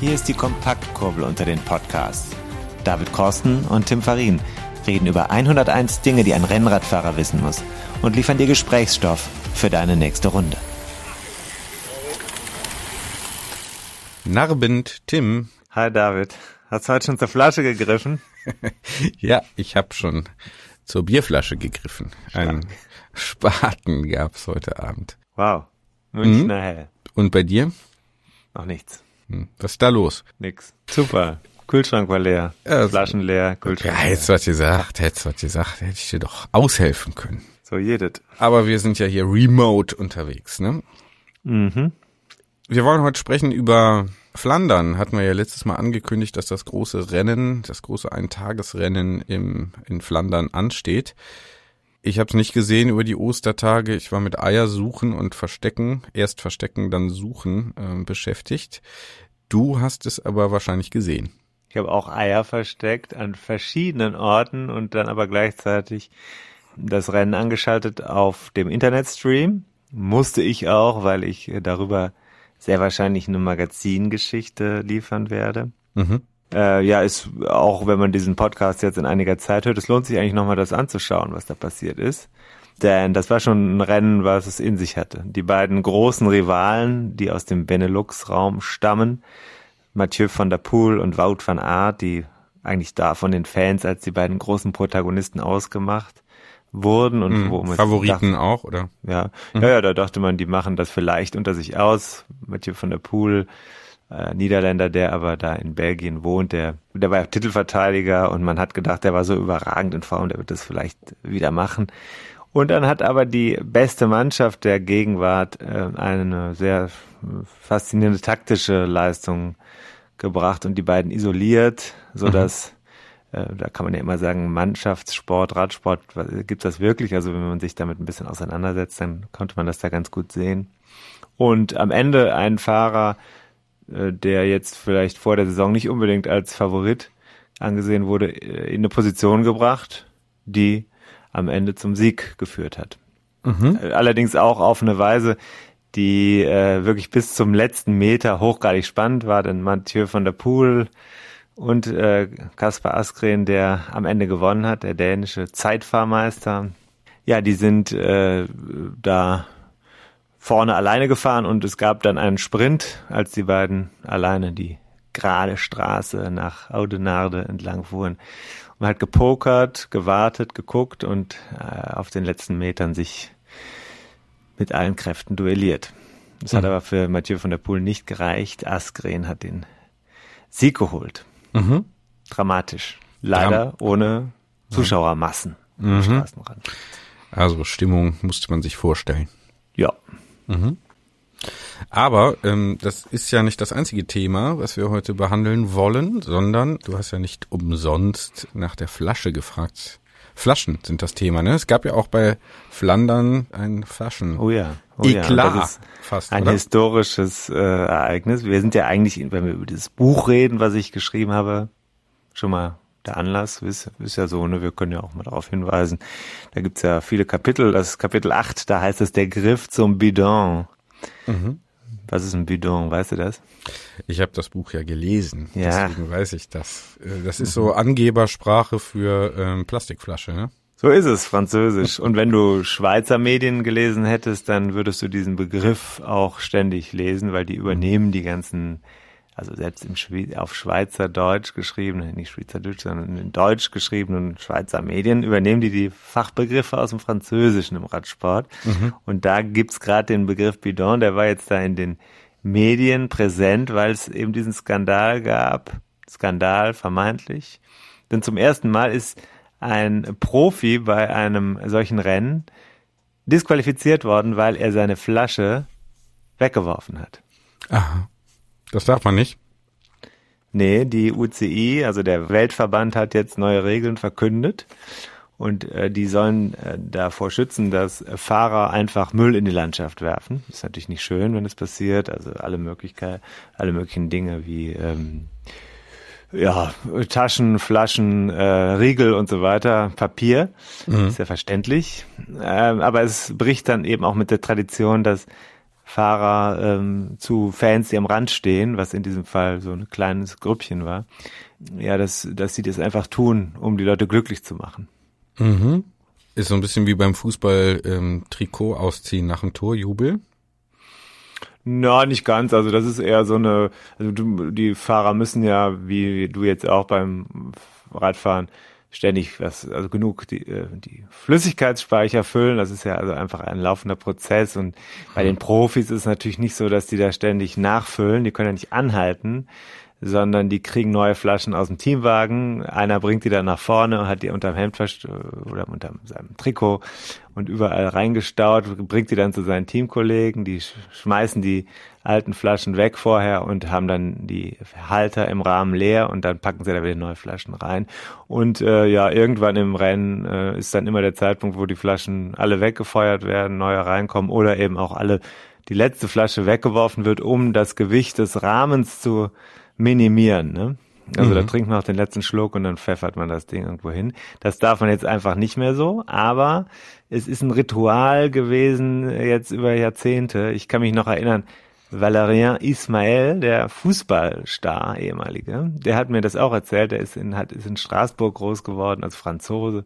Hier ist die Kompaktkurbel unter den Podcasts. David Korsten und Tim Farin reden über 101 Dinge, die ein Rennradfahrer wissen muss und liefern dir Gesprächsstoff für deine nächste Runde. Narbend Tim. Hi David. Hast du heute schon zur Flasche gegriffen? ja, ich habe schon zur Bierflasche gegriffen. Ein Spaten gab's heute Abend. Wow. Münchner mhm. Hell. Und bei dir? Noch nichts. Hm. Was ist da los? Nix. Super. Kühlschrank war leer. Ja, Flaschen leer, Kühlschrank. Ja, hättest du was gesagt, hättest du was gesagt, hätte ich dir doch aushelfen können. So jedet. Aber wir sind ja hier remote unterwegs, ne? Mhm. Wir wollen heute sprechen über Flandern. Hatten wir ja letztes Mal angekündigt, dass das große Rennen, das große Eintagesrennen im, in Flandern ansteht. Ich habe es nicht gesehen über die Ostertage. Ich war mit Eier suchen und verstecken, erst verstecken, dann suchen äh, beschäftigt. Du hast es aber wahrscheinlich gesehen. Ich habe auch Eier versteckt an verschiedenen Orten und dann aber gleichzeitig das Rennen angeschaltet auf dem Internetstream. Musste ich auch, weil ich darüber sehr wahrscheinlich eine Magazingeschichte liefern werde. Mhm. Äh, ja, ist auch, wenn man diesen Podcast jetzt in einiger Zeit hört, es lohnt sich eigentlich nochmal das anzuschauen, was da passiert ist. Denn das war schon ein Rennen, was es in sich hatte. Die beiden großen Rivalen, die aus dem Benelux-Raum stammen, Mathieu van der Poel und Wout van Aert, die eigentlich da von den Fans als die beiden großen Protagonisten ausgemacht wurden und mhm. wo man Favoriten dachte, auch oder ja mhm. ja ja da dachte man die machen das vielleicht unter sich aus Mathieu van der Poel äh, Niederländer der aber da in Belgien wohnt der der war ja Titelverteidiger und man hat gedacht der war so überragend in Form der wird das vielleicht wieder machen und dann hat aber die beste Mannschaft der Gegenwart äh, eine sehr faszinierende taktische Leistung gebracht und die beiden isoliert, so mhm. dass äh, da kann man ja immer sagen, Mannschaftssport, Radsport, gibt das wirklich? Also wenn man sich damit ein bisschen auseinandersetzt, dann konnte man das da ganz gut sehen. Und am Ende ein Fahrer, der jetzt vielleicht vor der Saison nicht unbedingt als Favorit angesehen wurde, äh, in eine Position gebracht, die am Ende zum Sieg geführt hat. Mhm. Allerdings auch auf eine Weise, die äh, wirklich bis zum letzten Meter hochgradig spannend war, denn Mathieu van der Poel und äh, Kaspar Askren, der am Ende gewonnen hat, der dänische Zeitfahrmeister. Ja, die sind äh, da vorne alleine gefahren und es gab dann einen Sprint, als die beiden alleine die gerade Straße nach Audenarde entlang fuhren. Man hat gepokert, gewartet, geguckt und äh, auf den letzten Metern sich mit allen Kräften duelliert. Das mhm. hat aber für Mathieu von der Poel nicht gereicht. Askren hat den Sieg geholt. Mhm. Dramatisch. Leider Dram ohne Zuschauermassen mhm. am Straßenrand. Also Stimmung musste man sich vorstellen. Ja. Mhm. Aber ähm, das ist ja nicht das einzige Thema, was wir heute behandeln wollen, sondern du hast ja nicht umsonst nach der Flasche gefragt. Flaschen sind das Thema, ne? Es gab ja auch bei Flandern ein Flaschen. Oh ja. Oh Eklat ja. Ist fast, ein oder? historisches äh, Ereignis. Wir sind ja eigentlich, wenn wir über dieses Buch reden, was ich geschrieben habe, schon mal der Anlass ist, ist ja so, ne, wir können ja auch mal darauf hinweisen. Da gibt's ja viele Kapitel. Das ist Kapitel 8, da heißt es der Griff zum Bidon. Mhm. Was ist ein Bidon, weißt du das? Ich habe das Buch ja gelesen, ja. deswegen weiß ich das. Äh, das ist so Angebersprache für ähm, Plastikflasche, ne? So ist es, Französisch. Und wenn du Schweizer Medien gelesen hättest, dann würdest du diesen Begriff auch ständig lesen, weil die übernehmen die ganzen, also selbst im Schwe auf Schweizer Deutsch geschriebenen, nicht Schweizerdeutsch, sondern in Deutsch geschriebenen Schweizer Medien, übernehmen die die Fachbegriffe aus dem Französischen im Radsport. Mhm. Und da gibt's gerade den Begriff Bidon, der war jetzt da in den Medien präsent, weil es eben diesen Skandal gab. Skandal vermeintlich. Denn zum ersten Mal ist ein Profi bei einem solchen Rennen disqualifiziert worden, weil er seine Flasche weggeworfen hat. Aha. Das darf man nicht. Nee, die UCI, also der Weltverband hat jetzt neue Regeln verkündet und äh, die sollen äh, davor schützen, dass Fahrer einfach Müll in die Landschaft werfen. ist natürlich nicht schön, wenn es passiert. Also alle Möglichkeiten, alle möglichen Dinge wie ähm, ja, Taschen, Flaschen, äh, Riegel und so weiter, Papier. Mhm. Ist ja verständlich. Ähm, aber es bricht dann eben auch mit der Tradition, dass Fahrer ähm, zu Fans, die am Rand stehen, was in diesem Fall so ein kleines Grüppchen war. Ja, dass, dass sie das einfach tun, um die Leute glücklich zu machen. Mhm. Ist so ein bisschen wie beim Fußball ähm, Trikot ausziehen nach dem Torjubel. Na, nicht ganz. Also das ist eher so eine, also du, die Fahrer müssen ja, wie du jetzt auch beim Radfahren, ständig was, also genug die, äh, die Flüssigkeitsspeicher füllen. Das ist ja also einfach ein laufender Prozess. Und bei den Profis ist es natürlich nicht so, dass die da ständig nachfüllen. Die können ja nicht anhalten, sondern die kriegen neue Flaschen aus dem Teamwagen. Einer bringt die dann nach vorne und hat die unterm Hemd oder unter seinem Trikot und überall reingestaut, bringt die dann zu seinen Teamkollegen. Die schmeißen die alten Flaschen weg vorher und haben dann die Halter im Rahmen leer und dann packen sie da wieder neue Flaschen rein. Und äh, ja, irgendwann im Rennen äh, ist dann immer der Zeitpunkt, wo die Flaschen alle weggefeuert werden, neue reinkommen oder eben auch alle die letzte Flasche weggeworfen wird, um das Gewicht des Rahmens zu minimieren. Ne? Also mhm. da trinkt man auch den letzten Schluck und dann pfeffert man das Ding irgendwo hin. Das darf man jetzt einfach nicht mehr so, aber es ist ein Ritual gewesen jetzt über Jahrzehnte. Ich kann mich noch erinnern, Valerien Ismael, der Fußballstar, ehemalige, der hat mir das auch erzählt. Der ist in, hat, ist in Straßburg groß geworden als Franzose,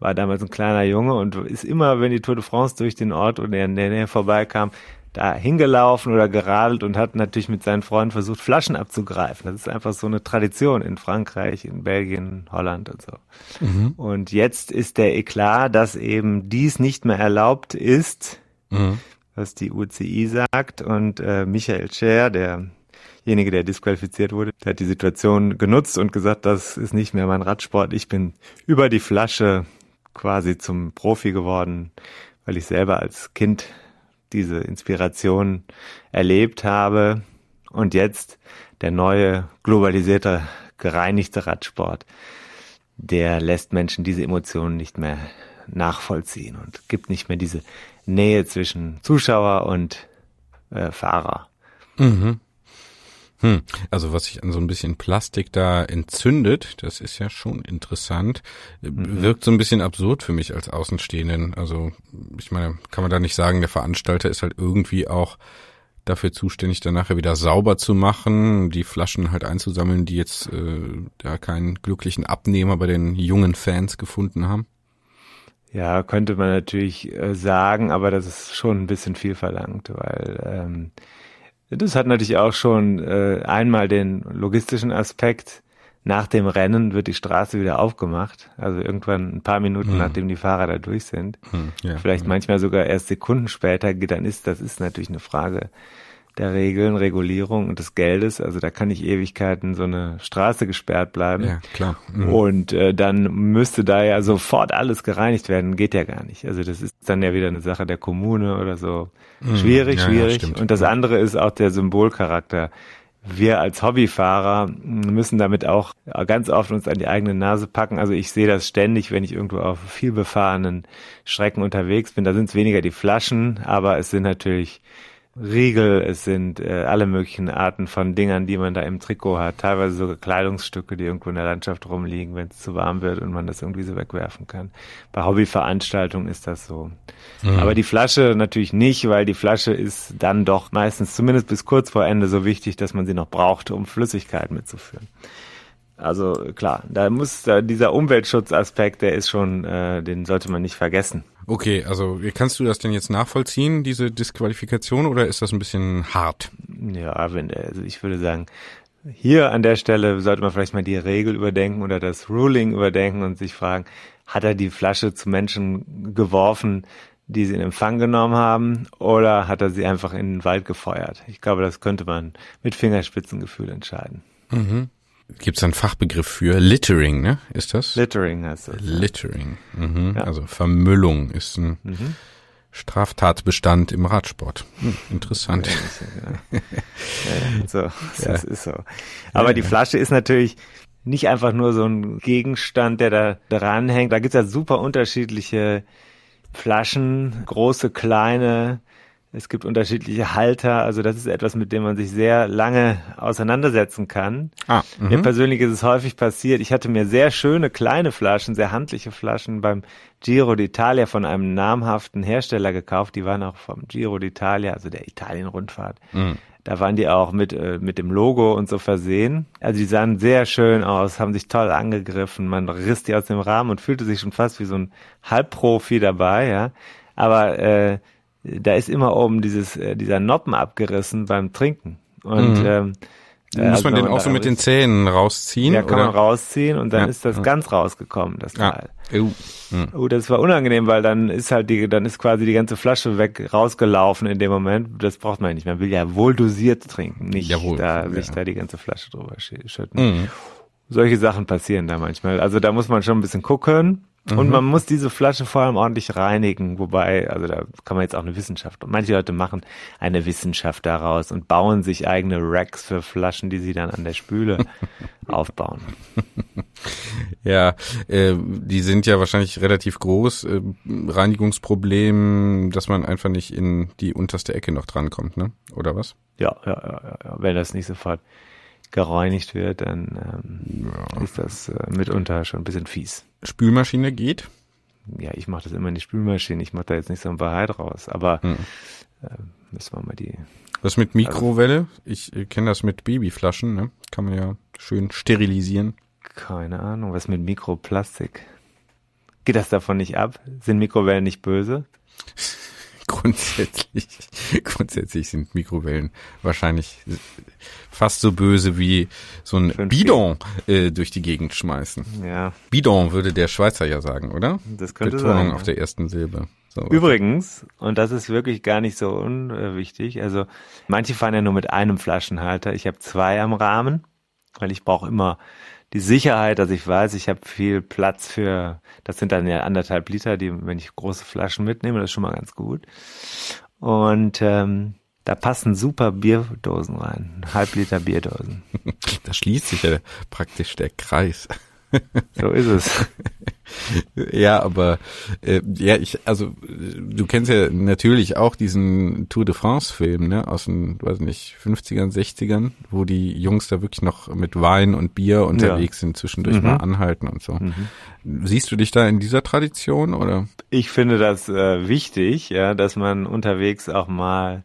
war damals ein kleiner Junge und ist immer, wenn die Tour de France durch den Ort oder in der Nähe vorbeikam, da hingelaufen oder geradelt und hat natürlich mit seinen Freunden versucht, Flaschen abzugreifen. Das ist einfach so eine Tradition in Frankreich, in Belgien, Holland und so. Mhm. Und jetzt ist der Eklat, dass eben dies nicht mehr erlaubt ist. Mhm was die UCI sagt. Und äh, Michael Scher, derjenige, der disqualifiziert wurde, der hat die Situation genutzt und gesagt, das ist nicht mehr mein Radsport. Ich bin über die Flasche quasi zum Profi geworden, weil ich selber als Kind diese Inspiration erlebt habe. Und jetzt der neue, globalisierte, gereinigte Radsport, der lässt Menschen diese Emotionen nicht mehr nachvollziehen und gibt nicht mehr diese Nähe zwischen Zuschauer und äh, Fahrer. Mhm. Hm. Also was sich an so ein bisschen Plastik da entzündet, das ist ja schon interessant. Mhm. Wirkt so ein bisschen absurd für mich als Außenstehenden. Also ich meine, kann man da nicht sagen, der Veranstalter ist halt irgendwie auch dafür zuständig, dann nachher wieder sauber zu machen, die Flaschen halt einzusammeln, die jetzt äh, da keinen glücklichen Abnehmer bei den jungen Fans gefunden haben. Ja, könnte man natürlich äh, sagen, aber das ist schon ein bisschen viel verlangt, weil ähm, das hat natürlich auch schon äh, einmal den logistischen Aspekt. Nach dem Rennen wird die Straße wieder aufgemacht, also irgendwann ein paar Minuten hm. nachdem die Fahrer da durch sind. Hm, ja, Vielleicht ja. manchmal sogar erst Sekunden später, dann ist das ist natürlich eine Frage der Regeln, Regulierung und des Geldes. Also da kann nicht Ewigkeiten so eine Straße gesperrt bleiben. Ja, klar. Mhm. Und äh, dann müsste da ja sofort alles gereinigt werden. Geht ja gar nicht. Also das ist dann ja wieder eine Sache der Kommune oder so. Mhm. Schwierig, ja, schwierig. Ja, und das andere ist auch der Symbolcharakter. Wir als Hobbyfahrer müssen damit auch ganz oft uns an die eigene Nase packen. Also ich sehe das ständig, wenn ich irgendwo auf viel befahrenen Strecken unterwegs bin. Da sind es weniger die Flaschen, aber es sind natürlich Riegel, es sind äh, alle möglichen Arten von Dingern, die man da im Trikot hat, teilweise sogar Kleidungsstücke, die irgendwo in der Landschaft rumliegen, wenn es zu warm wird und man das irgendwie so wegwerfen kann. Bei Hobbyveranstaltungen ist das so. Mhm. Aber die Flasche natürlich nicht, weil die Flasche ist dann doch meistens zumindest bis kurz vor Ende so wichtig, dass man sie noch braucht, um Flüssigkeit mitzuführen. Also klar, da muss da dieser Umweltschutzaspekt, der ist schon, äh, den sollte man nicht vergessen. Okay, also kannst du das denn jetzt nachvollziehen, diese Disqualifikation, oder ist das ein bisschen hart? Ja, wenn, also ich würde sagen, hier an der Stelle sollte man vielleicht mal die Regel überdenken oder das Ruling überdenken und sich fragen, hat er die Flasche zu Menschen geworfen, die sie in Empfang genommen haben, oder hat er sie einfach in den Wald gefeuert? Ich glaube, das könnte man mit Fingerspitzengefühl entscheiden. Mhm. Gibt es einen Fachbegriff für Littering, ne? Ist das? Littering heißt das. Littering. Mhm. Ja. Also Vermüllung ist ein mhm. Straftatbestand im Radsport. Hm, interessant. Ja, ja, so, das ist so. Aber die Flasche ist natürlich nicht einfach nur so ein Gegenstand, der da dran hängt. Da gibt's ja super unterschiedliche Flaschen, große, kleine, Es gibt unterschiedliche Halter, also das ist etwas, mit dem man sich sehr lange auseinandersetzen kann. Ah, mir persönlich ist es häufig passiert, ich hatte mir sehr schöne kleine Flaschen, sehr handliche Flaschen beim Giro d'Italia von einem namhaften Hersteller gekauft. Die waren auch vom Giro d'Italia, also der Italien-Rundfahrt. Mhm. Da waren die auch mit, äh, mit dem Logo und so versehen. Also die sahen sehr schön aus, haben sich toll angegriffen. Man riss die aus dem Rahmen und fühlte sich schon fast wie so ein Halbprofi dabei, ja. Aber äh, da ist immer oben dieses, äh, dieser Noppen abgerissen beim Trinken. Und mhm. ähm, muss also man den auch so mit den Zähnen rausziehen? Ja, kann oder? man rausziehen und dann ja, ist das ganz rausgekommen, das Teil. Ja. Uh. Uh, das war unangenehm, weil dann ist halt die, dann ist quasi die ganze Flasche weg rausgelaufen in dem Moment. Das braucht man nicht. Man will ja wohl dosiert trinken, nicht Jawohl. da sich da die ganze Flasche drüber schütten. Mhm. Solche Sachen passieren da manchmal. Also da muss man schon ein bisschen gucken. Mhm. Und man muss diese Flasche vor allem ordentlich reinigen, wobei, also da kann man jetzt auch eine Wissenschaft. Und manche Leute machen eine Wissenschaft daraus und bauen sich eigene Racks für Flaschen, die sie dann an der Spüle aufbauen. Ja, äh, die sind ja wahrscheinlich relativ groß. Äh, Reinigungsproblem, dass man einfach nicht in die unterste Ecke noch drankommt, ne? Oder was? Ja, ja, ja, ja. Wenn das nicht sofort gereinigt wird, dann ähm, ja. ist das äh, mitunter schon ein bisschen fies. Spülmaschine geht? Ja, ich mache das immer in die Spülmaschine. Ich mache da jetzt nicht so ein Wahrheit raus. Aber hm. äh, müssen wir mal die. Was mit Mikrowelle? ich äh, kenne das mit Babyflaschen. Ne? Kann man ja schön sterilisieren. Keine Ahnung. Was mit Mikroplastik? Geht das davon nicht ab? Sind Mikrowellen nicht böse? grundsätzlich, grundsätzlich sind Mikrowellen wahrscheinlich fast so böse wie so ein Fünf Bidon äh, durch die Gegend schmeißen. Ja. Bidon würde der Schweizer ja sagen, oder? Das könnte Betonung sein. auf der ersten Silbe. So. Übrigens, und das ist wirklich gar nicht so unwichtig, also manche fahren ja nur mit einem Flaschenhalter. Ich habe zwei am Rahmen, weil ich brauche immer die Sicherheit, dass ich weiß, ich habe viel Platz für, das sind dann ja anderthalb Liter, die, wenn ich große Flaschen mitnehme, das ist schon mal ganz gut. Und ähm, da passen super Bierdosen rein, Halbliter Bierdosen. Da schließt sich ja praktisch der Kreis. So ist es. ja, aber äh, ja, ich, also du kennst ja natürlich auch diesen Tour de France-Film, ne, aus den, weiß nicht, 50ern, 60ern, wo die Jungs da wirklich noch mit Wein und Bier unterwegs ja. sind, zwischendurch mhm. mal anhalten und so. Mhm. Siehst du dich da in dieser Tradition oder? Ich finde das äh, wichtig, ja, dass man unterwegs auch mal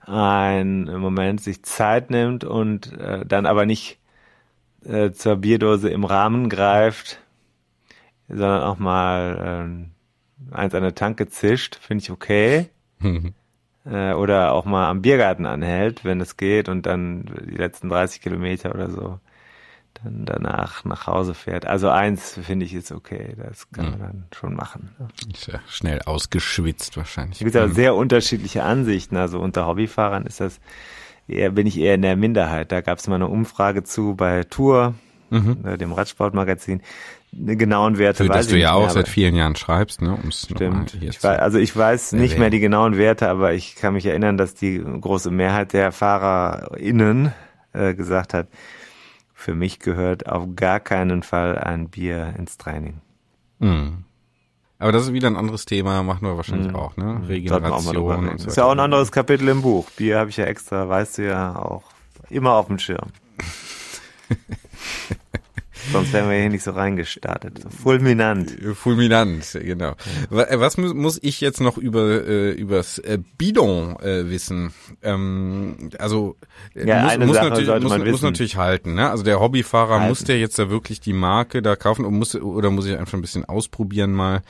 einen Moment sich Zeit nimmt und äh, dann aber nicht äh, zur Bierdose im Rahmen greift, sondern auch mal äh, eins an der Tanke zischt, finde ich okay. äh, oder auch mal am Biergarten anhält, wenn es geht und dann die letzten 30 Kilometer oder so dann danach nach Hause fährt. Also eins finde ich ist okay, das kann man dann schon machen. Ist ja schnell ausgeschwitzt wahrscheinlich. Es gibt aber sehr unterschiedliche Ansichten. Also unter Hobbyfahrern ist das eher, bin ich eher in der Minderheit. Da gab es mal eine Umfrage zu bei Tour, mhm. Äh, dem Radsportmagazin. Eine genauen Werte Für das du ja auch mehr, seit vielen Jahren schreibst, ne? Um's stimmt. Ich weiß, also ich weiß nicht mehr die genauen Werte, aber ich kann mich erinnern, dass die große Mehrheit der FahrerInnen äh, gesagt hat, für mich gehört auf gar keinen Fall ein Bier ins Training. Mhm. Aber das ist wieder ein anderes Thema, machen wir wahrscheinlich mhm. auch, ne? Regeneration und so. Ist ja auch ein anderes Kapitel im Buch. Bier habe ich ja extra, weißt du ja auch, immer auf dem Schirm. Sonst wären wir hier nicht so reingestartet. fulminant. Fulminant, genau. Was muss ich jetzt noch über äh, übers äh, Bidon äh, wissen? Ähm, also äh, ja, muss, muss, natürlich, muss, muss, natürlich halten. Ne? Also der Hobbyfahrer halten. muss der jetzt da wirklich die Marke da kaufen und muss oder muss ich einfach ein bisschen ausprobieren mal?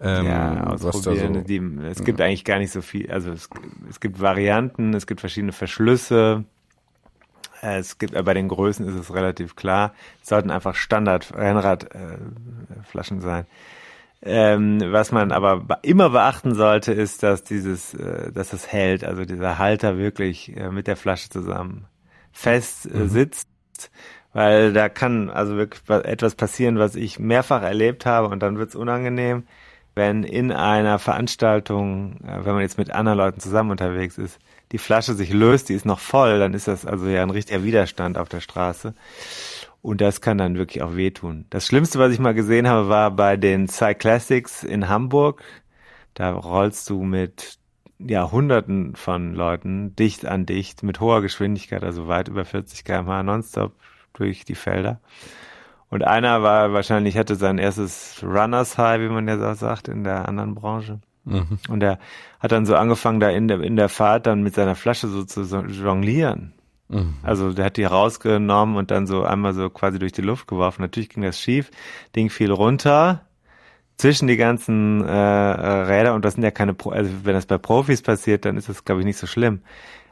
Ähm, ja, ausprobieren. So die, es gibt eigentlich gar nicht so viel. Also es, es gibt Varianten, es gibt verschiedene Verschlüsse. Es gibt, äh, bei den Größen ist es relativ klar. Es sollten einfach Standard-Rennradflaschen äh, sein. Ähm, was man aber immer beachten sollte, ist, dass dieses, äh, dass es hält, also dieser Halter wirklich äh, mit der Flasche zusammen fest äh, mhm. sitzt, weil da kann also wirklich etwas passieren, was ich mehrfach erlebt habe und dann wird's unangenehm, wenn in einer Veranstaltung, äh, wenn man jetzt mit anderen Leuten zusammen unterwegs ist, die Flasche sich löst, die ist noch voll, dann ist das also ja ein richtiger Widerstand auf der Straße. Und das kann dann wirklich auch wehtun. Das Schlimmste, was ich mal gesehen habe, war bei den Cyclassics in Hamburg. Da rollst du mit ja, Hunderten von Leuten, dicht an dicht, mit hoher Geschwindigkeit, also weit über 40 km/h nonstop durch die Felder. Und einer war wahrscheinlich, hatte sein erstes Runners High, wie man ja so sagt, in der anderen Branche. Mhm. Und er hat dann so angefangen, da in der, in der Fahrt dann mit seiner Flasche so zu jonglieren. Mhm. Also der hat die rausgenommen und dann so einmal so quasi durch die Luft geworfen. Natürlich ging das schief, Ding fiel runter zwischen die ganzen äh, Räder und das sind ja keine, Pro also wenn das bei Profis passiert, dann ist das glaube ich nicht so schlimm.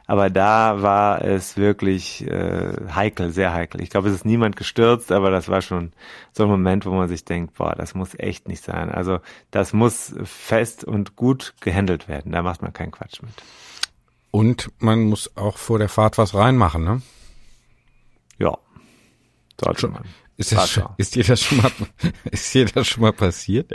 Aber da war es wirklich äh, heikel, sehr heikel. Ich glaube, es ist niemand gestürzt, aber das war schon so ein Moment, wo man sich denkt, boah, das muss echt nicht sein. Also das muss fest und gut gehandelt werden. Da macht man keinen Quatsch mit. Und man muss auch vor der Fahrt was reinmachen, ne? Ja. Sollte man. Ist, das, ist dir das schon mal, ist dir das schon mal passiert?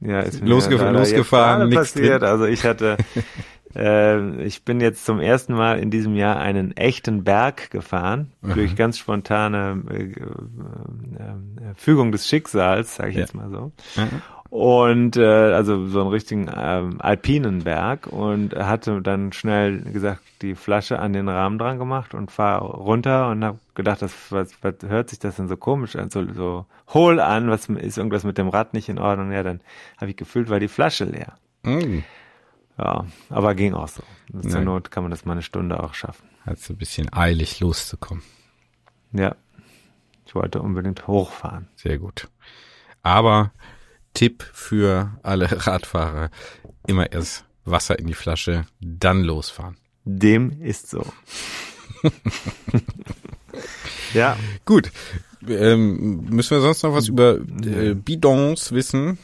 Ja, ist mir Losgef losgefahren, nichts passiert. Drin. Also ich hatte äh, ich bin jetzt zum ersten Mal in diesem Jahr einen echten Berg gefahren, mhm. durch ganz spontane äh, äh, äh, Fügung des Schicksals, sage ich ja. jetzt mal so. Mhm. Und äh, also so einen richtigen ähm, alpinen Berg und hatte dann schnell gesagt, die Flasche an den Rahmen dran gemacht und fahr runter und habe gedacht, das, was, was hört sich das denn so komisch an, so, so hohl an, was ist irgendwas mit dem Rad nicht in Ordnung? Ja, dann habe ich gefühlt, war die Flasche leer. Mhm. Ja, aber ging auch so. Zur Nein. Not kann man das mal eine Stunde auch schaffen. Hat so ein bisschen eilig loszukommen. Ja. Ich wollte unbedingt hochfahren. Sehr gut. Aber Tipp für alle Radfahrer, immer erst Wasser in die Flasche, dann losfahren. Dem ist so. ja. Gut. Ähm, müssen wir sonst noch was über äh, Bidons wissen?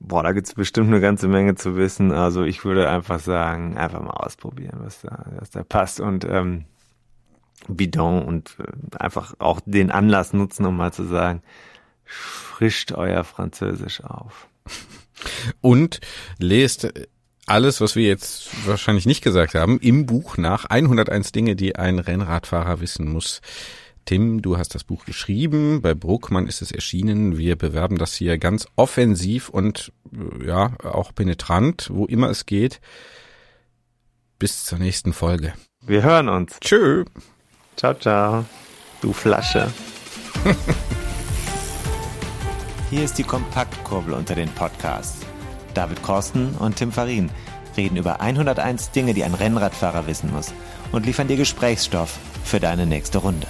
Boah, da gibt's bestimmt eine ganze Menge zu wissen. Also ich würde einfach sagen, einfach mal ausprobieren, was da, was da passt und ähm, Bidon und äh, einfach auch den Anlass nutzen, um mal zu sagen, frischt euer Französisch auf. Und lest alles, was wir jetzt wahrscheinlich nicht gesagt haben, im Buch nach 101 Dinge, die ein Rennradfahrer wissen muss. Tim, du hast das Buch geschrieben, bei Bruckmann ist es erschienen. Wir bewerben das hier ganz offensiv und ja, auch penetrant, wo immer es geht. Bis zur nächsten Folge. Wir hören uns. Tschö. Ciao, ciao. Du Flasche. Hier ist die Kompaktkurbel unter den Podcasts. David Korsten und Tim Farin reden über 101 Dinge, die ein Rennradfahrer wissen muss und liefern dir Gesprächsstoff für deine nächste Runde.